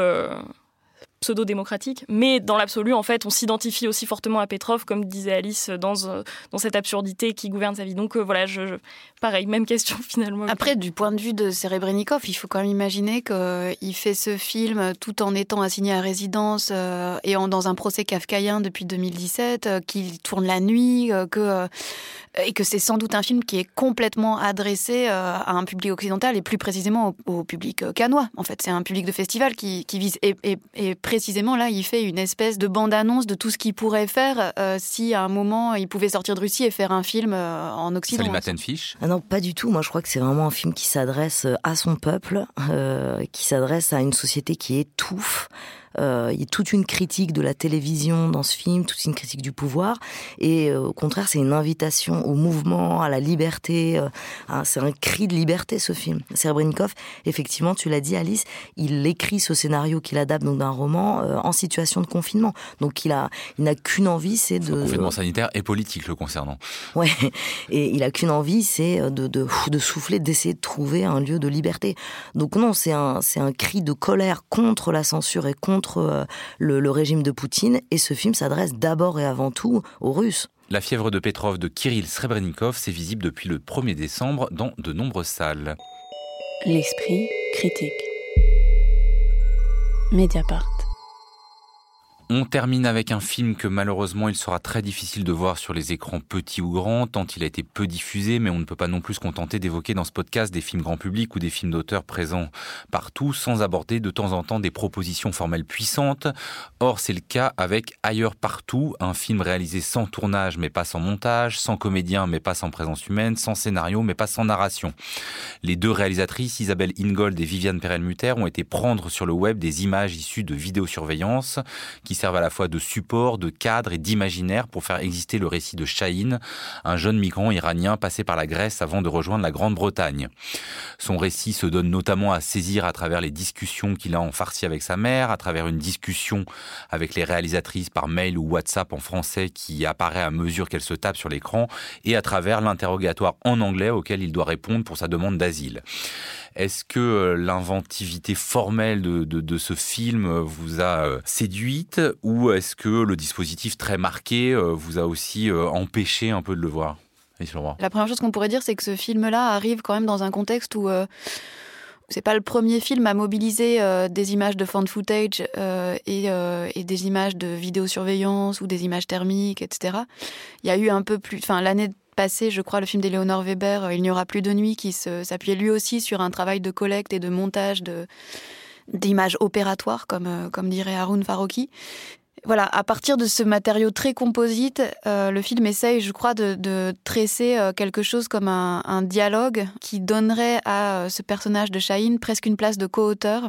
pseudo-démocratique. Mais dans l'absolu, en fait, on s'identifie aussi fortement à Petrov, comme disait Alice, dans, euh, cette absurdité qui gouverne sa vie. Donc euh, voilà, je, pareil, même question [LAUGHS] finalement. Après, du point de vue de Serebrennikov, il faut quand même imaginer qu'il fait ce film tout en étant assigné à résidence euh, et en, dans un procès kafkaïen depuis 2017, qu'il tourne la nuit, que et que c'est sans doute un film qui est complètement adressé à un public occidental et plus précisément au, public canois. En fait, c'est un public de festival qui, qui vise et, et, et précisément là, il fait une espèce de bande-annonce de tout ce qu'il pourrait faire euh, si à un moment il pouvait sortir de Russie et faire un film euh, en Occident. Salut Maten Fish ah Non, pas du tout. Moi, je crois que c'est vraiment un film qui s'adresse euh, à son peuple, qui s'adresse à une société qui étouffe. Euh, il y a toute une critique de la télévision dans ce film, toute une critique du pouvoir. Et euh, au contraire, c'est une invitation au mouvement, à la liberté. Euh, c'est un cri de liberté, ce film. Serebrennikov, effectivement, tu l'as dit, Alice, il écrit ce scénario qu'il adapte donc d'un roman en situation de confinement. Donc il a, il n'a qu'une envie, c'est de. confinement sanitaire et politique le concernant. Ouais. Et il a qu'une envie, c'est de, de, de souffler, d'essayer de trouver un lieu de liberté. Donc non, c'est un, c'est un cri de colère contre la censure et contre euh, le, régime de Poutine. Et ce film s'adresse d'abord et avant tout aux Russes. La fièvre de Petrov de Kirill Srebrennikov, c'est visible depuis le 1er décembre dans de nombreuses salles. L'esprit critique. Mediapart. On termine avec un film que malheureusement il sera très difficile de voir sur les écrans petits ou grands, tant il a été peu diffusé, mais on ne peut pas non plus se contenter d'évoquer dans ce podcast des films grand public ou des films d'auteurs présents partout, sans aborder de temps en temps des propositions formelles puissantes. Or, c'est le cas avec Ailleurs partout, un film réalisé sans tournage mais pas sans montage, sans comédien mais pas sans présence humaine, sans scénario mais pas sans narration. Les deux réalisatrices, Isabelle Ingold et Viviane Perel-Mutter, ont été prendre sur le web des images issues de vidéosurveillance qui servent à la fois de support, de cadre et d'imaginaire pour faire exister le récit de Shahin, un jeune migrant iranien passé par la Grèce avant de rejoindre la Grande-Bretagne. Son récit se donne notamment à saisir à travers les discussions qu'il a en farci avec sa mère, à travers une discussion avec les réalisatrices par mail ou WhatsApp en français qui apparaît à mesure qu'elle se tape sur l'écran, et à travers l'interrogatoire en anglais auquel il doit répondre pour sa demande d'asile. Est-ce que euh, l'inventivité formelle de, ce film euh, vous a euh, séduite ou est-ce que le dispositif très marqué vous a aussi empêché un peu de le voir La première chose qu'on pourrait dire, c'est que ce film-là arrive quand même dans un contexte où c'est pas le premier film à mobiliser des images de fan footage et, et, des images de vidéosurveillance ou des images thermiques, etc. Il y a eu un peu plus, enfin l'année passé, je crois, le film d'Éléonore Weber, euh, Il n'y aura plus de nuit, qui s'appuyait lui aussi sur un travail de collecte et de montage de d'images opératoires, comme, euh, comme dirait Haroun Farouki. Voilà, à partir de ce matériau très composite, euh, le film essaye, je crois, de, tresser quelque chose comme un, dialogue qui donnerait à ce personnage de Shaheen presque une place de co-auteur.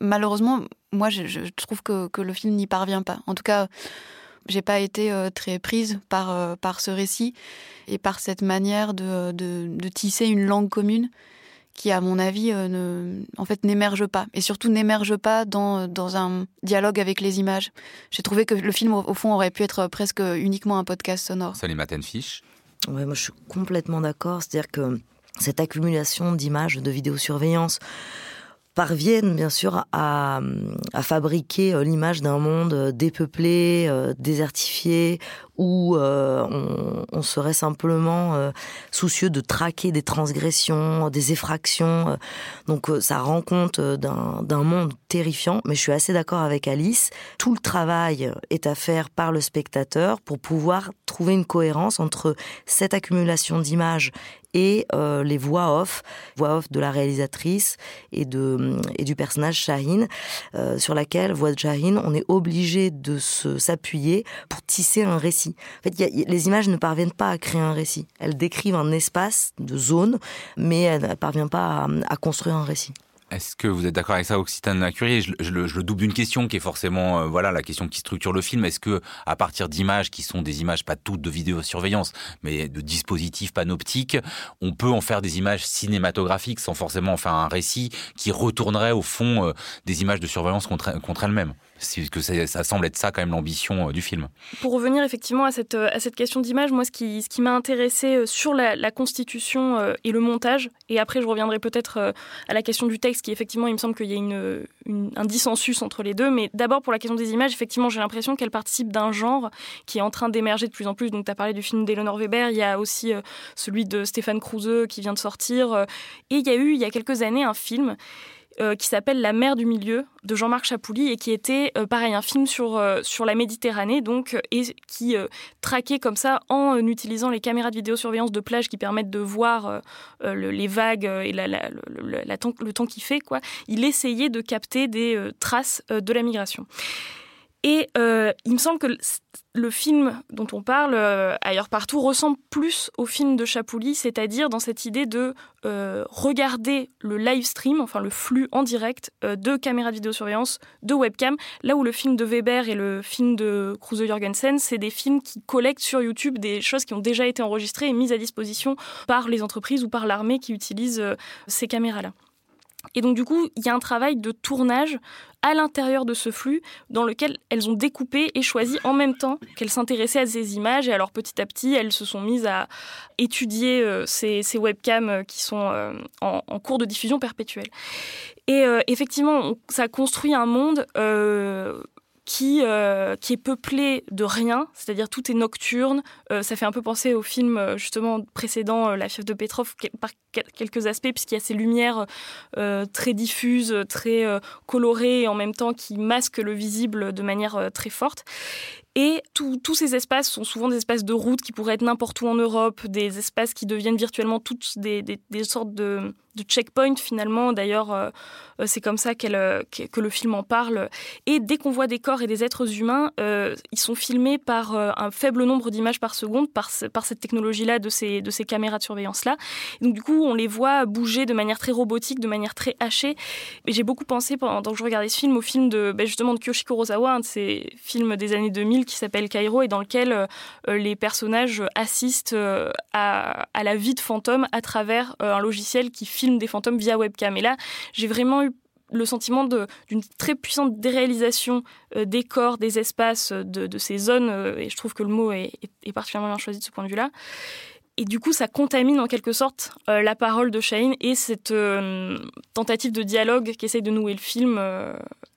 Malheureusement, moi, je, trouve que, le film n'y parvient pas. En tout cas, j'ai pas été euh, très prise par, euh, par ce récit et par cette manière de, de, tisser une langue commune qui, à mon avis, euh, ne, en fait, n'émerge pas. Et surtout, n'émerge pas dans, dans un dialogue avec les images. J'ai trouvé que le film, au fond, aurait pu être presque uniquement un podcast sonore. Salut Maten Fish. Ouais, moi, je suis complètement d'accord. C'est-à-dire que cette accumulation d'images de vidéosurveillance, parviennent bien sûr à, à fabriquer euh, l'image d'un monde euh, dépeuplé, euh, désertifié, où on, on, serait simplement soucieux de traquer des transgressions, des effractions. Donc ça rend compte d'un monde terrifiant, mais je suis assez d'accord avec Alice. Tout le travail est à faire par le spectateur pour pouvoir trouver une cohérence entre cette accumulation d'images et euh, les voix off, voix off de la réalisatrice et, de, et du personnage Shaheen, euh, sur laquelle, voix de Shaheen, on est obligé de s'appuyer pour tisser un récit. En fait, les images ne parviennent pas à créer un récit. Elles décrivent un espace de zone, mais elles ne parviennent pas à construire un récit. Est-ce que vous êtes d'accord avec ça, Occitane Curie je, je, le double d'une question qui est forcément euh, voilà la question qui structure le film. Est-ce que à partir d'images qui sont des images pas toutes de vidéosurveillance, mais de dispositifs panoptiques, on peut en faire des images cinématographiques sans forcément en faire un récit qui retournerait au fond euh, des images de surveillance contre, contre elles-mêmes? Que ça, semble être ça quand même l'ambition euh, du film. Pour revenir effectivement à cette, à cette question d'image, moi ce qui, ce qui m'a intéressé sur la, constitution et le montage, et après je reviendrai peut-être à la question du texte qui effectivement, il me semble qu'il y a une, un dissensus entre les deux. Mais d'abord, pour la question des images, effectivement, j'ai l'impression qu'elle participe d'un genre qui est en train d'émerger de plus en plus. Donc, tu as parlé du film d'Eleanor Weber, il y a aussi euh, celui de Stéphane Kruse qui vient de sortir. Euh, et il y a eu, il y a quelques années, un film euh, qui s'appelle La mer du milieu de Jean-Marc Chapouli et qui était euh, pareil un film sur euh, sur la Méditerranée donc et qui traquait comme ça en utilisant les caméras de vidéosurveillance de plage qui permettent de voir les vagues et la, le, la temps, le temps qu'il fait quoi. Il essayait de capter des traces de la migration. Et euh, il me semble que le film dont on parle, euh, ailleurs partout, ressemble plus au film de Chapouli, c'est-à-dire dans cette idée de euh, regarder le live stream, enfin le flux en direct de caméras de vidéosurveillance, de webcam, là où le film de Weber et le film de Kruse Jorgensen, c'est des films qui collectent sur YouTube des choses qui ont déjà été enregistrées et mises à disposition par les entreprises ou par l'armée qui utilisent ces caméras-là. Et donc du coup, il y a un travail de tournage à l'intérieur de ce flux dans lequel elles ont découpé et choisi en même temps qu'elles s'intéressaient à ces images. Et alors petit à petit, elles se sont mises à étudier euh, ces, webcams euh, qui sont euh, en, cours de diffusion perpétuelle. Et effectivement, ça construit un monde qui, euh, qui est peuplé de rien, c'est-à-dire tout est nocturne. Euh, ça fait un peu penser au film euh, justement précédent, La fièvre de Petrov, par quelques aspects, puisqu'il y a ces lumières très diffuses, très colorées, et en même temps qui masquent le visible de manière très forte. Et tous ces espaces sont souvent des espaces de route qui pourraient être n'importe où en Europe, des espaces qui deviennent virtuellement toutes des, des sortes de de checkpoint finalement. D'ailleurs, euh, euh, c'est comme ça euh, que le film en parle. Et dès qu'on voit des corps et des êtres humains, ils sont filmés par un faible nombre d'images par seconde, par, par cette technologie-là, de ces, de ces caméras de surveillance-là. Donc du coup, on les voit bouger de manière très robotique, de manière très hachée. Et j'ai beaucoup pensé pendant que je regardais ce film au film de ben, justement de Kyoshi Kurosawa, un de ces films des années 2000 qui s'appelle Cairo et dans lequel les personnages assistent à, à, la vie de fantômes à travers un logiciel qui filme des fantômes via webcam. Et là, j'ai vraiment eu le sentiment d'une très puissante déréalisation euh, des corps, des espaces, euh, de, ces zones, euh, et je trouve que le mot est, particulièrement bien choisi de ce point de vue-là. Et du coup, ça contamine en quelque sorte la parole de Shane et cette tentative de dialogue qu'essaye de nouer le film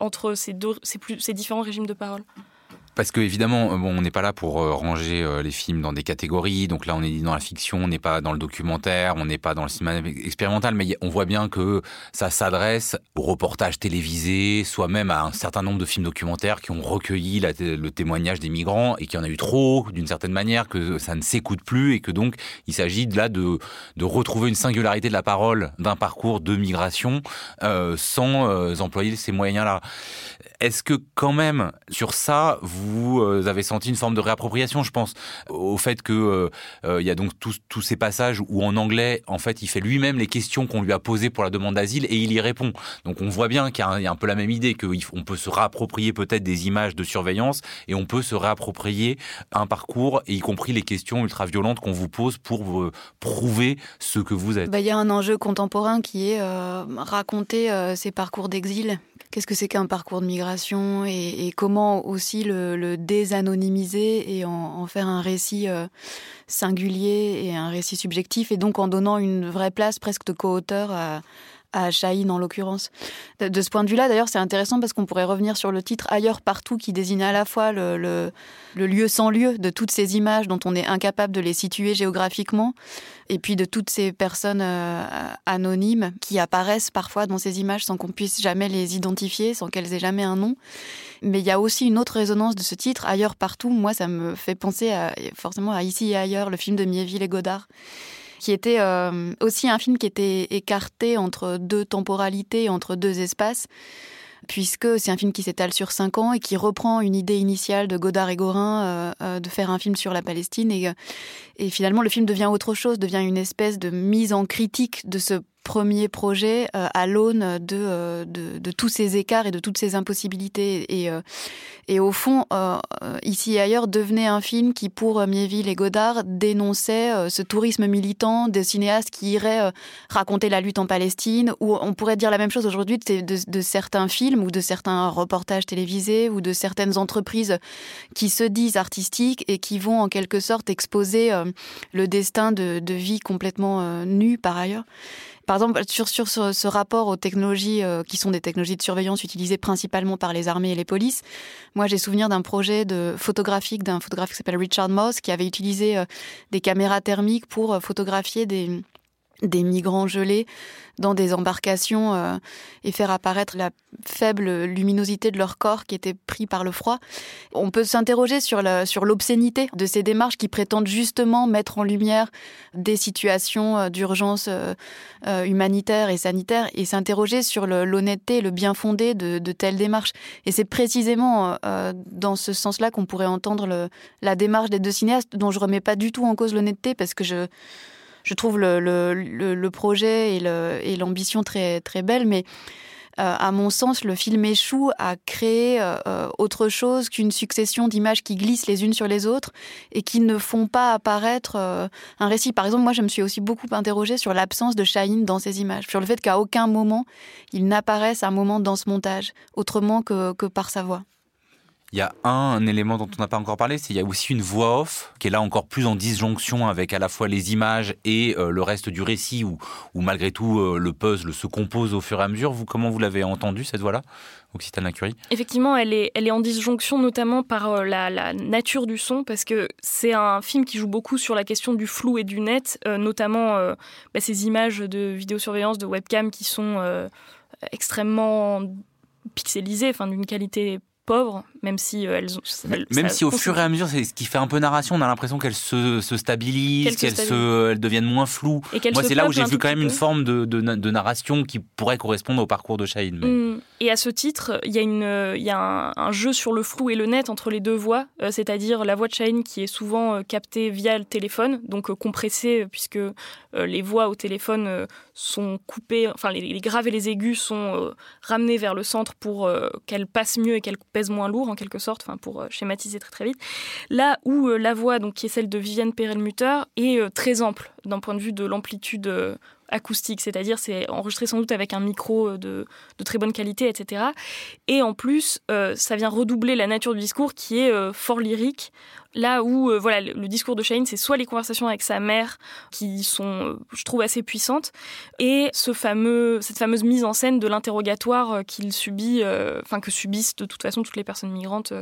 entre ces, deux, ces, différents régimes de parole. Parce que évidemment, euh, bon, on n'est pas là pour euh, ranger euh, les films dans des catégories. Donc là, on est dans la fiction, on n'est pas dans le documentaire, on n'est pas dans le cinéma expérimental, mais on voit bien que ça s'adresse au reportage télévisé, soit même à un certain nombre de films documentaires qui ont recueilli le témoignage des migrants et qu'il y en a eu trop, d'une certaine manière, que ça ne s'écoute plus et que donc il s'agit là de retrouver une singularité de la parole d'un parcours de migration sans employer ces moyens-là. Est-ce que quand même, sur ça, vous euh, avez senti une forme de réappropriation, je pense, au fait que euh, euh, il y a donc tous, ces passages où en anglais, en fait, il fait lui-même les questions qu'on lui a posées pour la demande d'asile et il y répond. Donc on voit bien qu'il y, a un peu la même idée, qu'on peut se réapproprier peut-être des images de surveillance et on peut se réapproprier un parcours, y compris les questions ultra-violentes qu'on vous pose pour prouver ce que vous êtes. Bah, il y a un enjeu contemporain qui est raconter ces parcours d'exil qu'est-ce que c'est qu'un parcours de migration et, comment aussi le, désanonymiser et en, faire un récit euh, singulier et un récit subjectif et donc en donnant une vraie place presque de co-auteur à, à Chahine en l'occurrence. De, ce point de vue-là, d'ailleurs, c'est intéressant parce qu'on pourrait revenir sur le titre Ailleurs partout qui désigne à la fois le, le, lieu sans lieu de toutes ces images dont on est incapable de les situer géographiquement et puis de toutes ces personnes euh, anonymes qui apparaissent parfois dans ces images sans qu'on puisse jamais les identifier, sans qu'elles aient jamais un nom. Mais il y a aussi une autre résonance de ce titre, Ailleurs partout. Moi, ça me fait penser à, forcément à Ici et ailleurs, le film de Mieville et Godard qui était euh, aussi un film qui était écarté entre deux temporalités, entre deux espaces, puisque c'est un film qui s'étale sur cinq ans et qui reprend une idée initiale de Godard et Gorin euh, euh, de faire un film sur la Palestine. Et, et finalement, le film devient autre chose, devient une espèce de mise en critique de ce premier projet euh, à l'aune de, euh, de, de, tous ces écarts et de toutes ces impossibilités. Et, euh, et au fond, ici et ailleurs, devenait un film qui, pour Mieville et Godard, dénonçait ce tourisme militant des cinéastes qui iraient raconter la lutte en Palestine, ou on pourrait dire la même chose aujourd'hui de, de, certains films ou de certains reportages télévisés ou de certaines entreprises qui se disent artistiques et qui vont en quelque sorte exposer le destin de, de vie complètement nue par ailleurs. Par exemple, sur, ce, rapport aux technologies euh, qui sont des technologies de surveillance utilisées principalement par les armées et les polices, moi j'ai souvenir d'un projet de photographique d'un photographe qui s'appelle Richard Moss qui avait utilisé euh, des caméras thermiques pour euh, photographier des, des migrants gelés dans des embarcations euh, et faire apparaître la faible luminosité de leur corps qui était pris par le froid. On peut s'interroger sur l'obscénité sur de ces démarches qui prétendent justement mettre en lumière des situations euh, d'urgence euh, humanitaire et sanitaire et s'interroger sur l'honnêteté, le, bien fondé de, de telles démarches. Et c'est précisément dans ce sens-là qu'on pourrait entendre le, la démarche des deux cinéastes dont je remets pas du tout en cause l'honnêteté parce que je je trouve le, projet et l'ambition très, très mais euh, à mon sens, le film échoue à créer euh, euh, autre chose qu'une succession d'images qui glissent les unes sur les autres et qui ne font pas apparaître un récit. Par exemple, moi, je me suis aussi beaucoup interrogée sur l'absence de Shaheen dans ces images, sur le fait qu'à aucun moment il n'apparaisse un moment dans ce montage, autrement que par sa voix. Il y a un, élément dont on n'a pas encore parlé, c'est qu'il y a aussi une voix off qui est là encore plus en disjonction avec à la fois les images et euh, le reste du récit où, malgré tout euh, le puzzle se compose au fur et à mesure. Vous, comment vous l'avez entendu cette voix-là, Occitane Curie Effectivement, elle est, elle est en disjonction notamment par euh, la, nature du son parce que c'est un film qui joue beaucoup sur la question du flou et du net, notamment bah, ces images de vidéosurveillance, de webcam qui sont extrêmement pixelisées, enfin d'une qualité pauvres, même si euh, elles ont. même si au fur et à mesure, c'est ce qui fait un peu narration, on a l'impression qu'elles se, se, stabilisent, qu'elles se, elles deviennent moins floues. Moi, c'est là où j'ai vu quand même une forme de, de, narration qui pourrait correspondre au parcours de Shahid. Mm. Et à ce titre, il y a, une, il y a un, jeu sur le flou et le net entre les deux voix, euh, c'est-à-dire la voix de Shahid qui est souvent euh, captée via le téléphone, donc compressée, puisque les voix au téléphone sont coupées, enfin les, les, graves et les aigus sont ramenés vers le centre pour qu'elles passent mieux et qu'elles moins lourd en quelque sorte, pour euh, schématiser très très vite. Là où euh, la voix, donc qui est celle de Viviane Perelmutter, est euh, très ample d'un point de vue de l'amplitude acoustique, c'est-à-dire c'est enregistré sans doute avec un micro de, de, très bonne qualité, etc. Et en plus, ça vient redoubler la nature du discours qui est fort lyrique, Là où euh, voilà, le, discours de Shane, c'est soit les conversations avec sa mère qui sont, euh, je trouve, assez puissantes, et ce fameux, cette fameuse mise en scène de l'interrogatoire euh, qu'il subit, enfin que subissent de toute façon toutes les personnes migrantes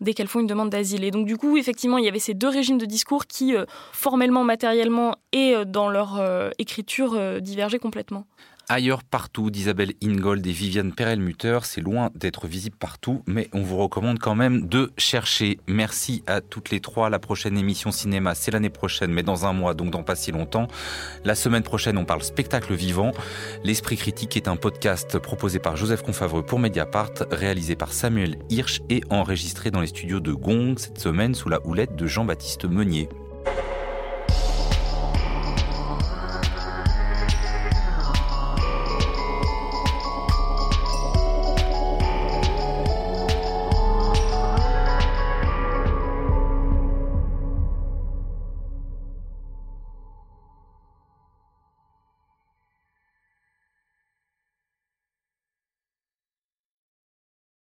dès qu'elles font une demande d'asile. Et donc du coup, effectivement, il y avait ces deux régimes de discours qui, formellement, matériellement et dans leur écriture, divergeaient complètement. Ailleurs partout d'Isabelle Ingold et Viviane Perelmutter. C'est loin d'être visible partout, mais on vous recommande quand même de chercher. Merci à toutes les trois. La prochaine émission cinéma, c'est l'année prochaine, mais dans un mois, donc dans pas si longtemps. La semaine prochaine, on parle spectacle vivant. L'Esprit critique est un podcast proposé par Joseph Confavreux pour Mediapart, réalisé par Samuel Hirsch et enregistré dans les studios de Gong cette semaine sous la houlette de Jean-Baptiste Meunier.